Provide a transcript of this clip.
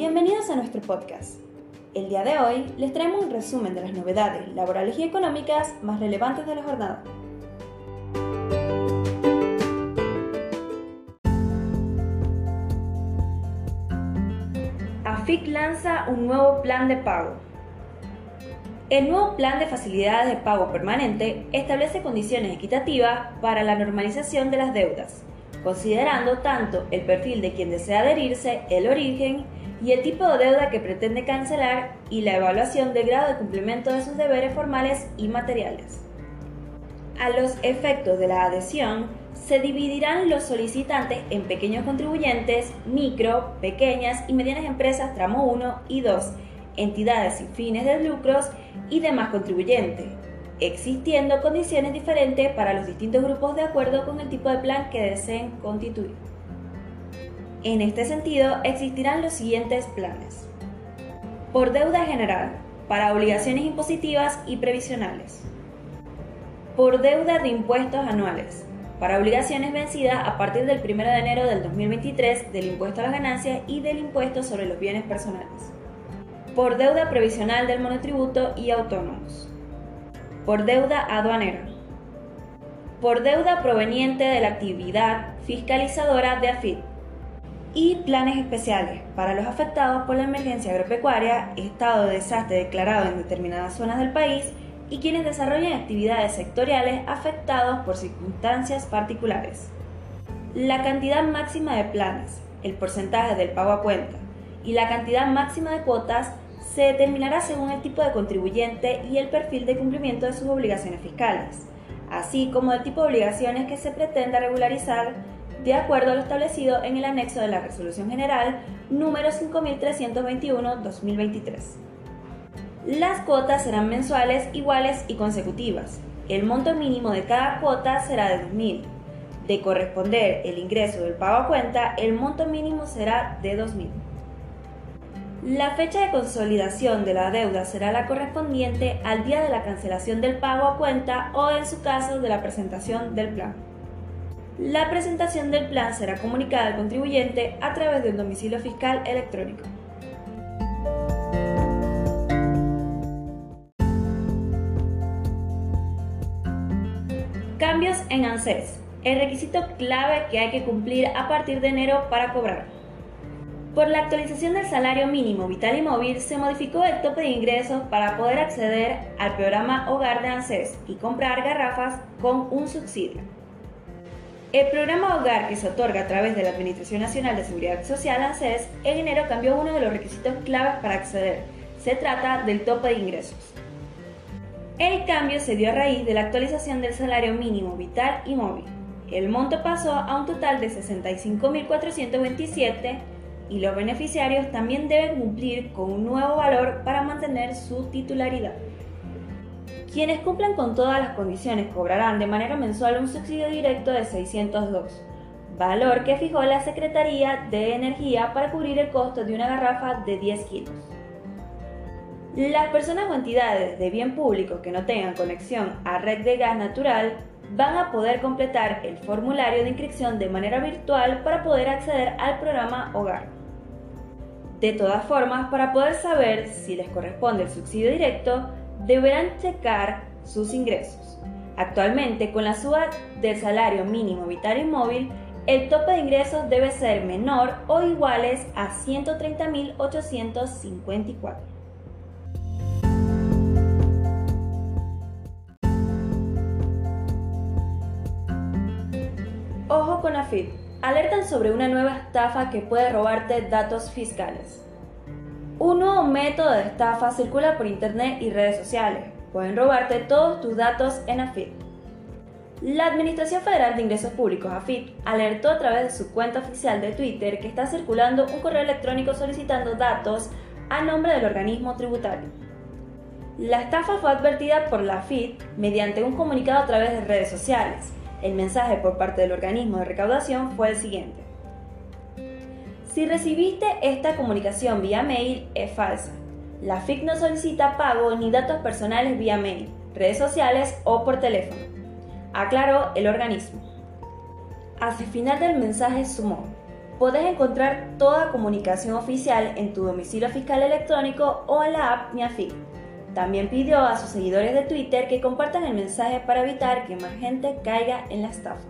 Bienvenidos a nuestro podcast. El día de hoy les traemos un resumen de las novedades laborales y económicas más relevantes de la jornada. AFIC lanza un nuevo plan de pago. El nuevo plan de facilidades de pago permanente establece condiciones equitativas para la normalización de las deudas, considerando tanto el perfil de quien desea adherirse, el origen y el tipo de deuda que pretende cancelar y la evaluación del grado de cumplimiento de sus deberes formales y materiales. A los efectos de la adhesión, se dividirán los solicitantes en pequeños contribuyentes, micro, pequeñas y medianas empresas tramo 1 y 2, entidades sin fines de lucros y demás contribuyentes, existiendo condiciones diferentes para los distintos grupos de acuerdo con el tipo de plan que deseen constituir. En este sentido, existirán los siguientes planes. Por deuda general, para obligaciones impositivas y previsionales. Por deuda de impuestos anuales, para obligaciones vencidas a partir del 1 de enero del 2023 del impuesto a las ganancias y del impuesto sobre los bienes personales por deuda previsional del monotributo y autónomos, por deuda aduanera, por deuda proveniente de la actividad fiscalizadora de AFIT y planes especiales para los afectados por la emergencia agropecuaria, estado de desastre declarado en determinadas zonas del país y quienes desarrollan actividades sectoriales afectados por circunstancias particulares. La cantidad máxima de planes, el porcentaje del pago a cuenta y la cantidad máxima de cuotas se determinará según el tipo de contribuyente y el perfil de cumplimiento de sus obligaciones fiscales, así como el tipo de obligaciones que se pretenda regularizar de acuerdo a lo establecido en el anexo de la Resolución General número 5321-2023. Las cuotas serán mensuales, iguales y consecutivas. El monto mínimo de cada cuota será de 2.000. De corresponder el ingreso del pago a cuenta, el monto mínimo será de 2.000. La fecha de consolidación de la deuda será la correspondiente al día de la cancelación del pago a cuenta o en su caso de la presentación del plan. La presentación del plan será comunicada al contribuyente a través de un domicilio fiscal electrónico. Cambios en ANSES. El requisito clave que hay que cumplir a partir de enero para cobrar. Por la actualización del salario mínimo vital y móvil se modificó el tope de ingresos para poder acceder al programa Hogar de ANSES y comprar garrafas con un subsidio. El programa Hogar que se otorga a través de la Administración Nacional de Seguridad Social ANSES en enero cambió uno de los requisitos claves para acceder. Se trata del tope de ingresos. El cambio se dio a raíz de la actualización del salario mínimo vital y móvil. El monto pasó a un total de 65.427 y los beneficiarios también deben cumplir con un nuevo valor para mantener su titularidad. Quienes cumplan con todas las condiciones cobrarán de manera mensual un subsidio directo de 602, valor que fijó la Secretaría de Energía para cubrir el costo de una garrafa de 10 kilos. Las personas o entidades de bien público que no tengan conexión a red de gas natural van a poder completar el formulario de inscripción de manera virtual para poder acceder al programa Hogar. De todas formas, para poder saber si les corresponde el subsidio directo, deberán checar sus ingresos. Actualmente, con la suba del salario mínimo vital y móvil, el tope de ingresos debe ser menor o iguales a 130.854. Ojo con AFIP alertan sobre una nueva estafa que puede robarte datos fiscales. Un nuevo método de estafa circula por internet y redes sociales. Pueden robarte todos tus datos en AFIP. La Administración Federal de Ingresos Públicos, AFIP, alertó a través de su cuenta oficial de Twitter que está circulando un correo electrónico solicitando datos a nombre del organismo tributario. La estafa fue advertida por la AFIP mediante un comunicado a través de redes sociales. El mensaje por parte del organismo de recaudación fue el siguiente. Si recibiste esta comunicación vía mail, es falsa. La FIC no solicita pago ni datos personales vía mail, redes sociales o por teléfono, aclaró el organismo. Hacia final del mensaje sumó, Podés encontrar toda comunicación oficial en tu domicilio fiscal electrónico o en la app MiaFi. También pidió a sus seguidores de Twitter que compartan el mensaje para evitar que más gente caiga en la estafa.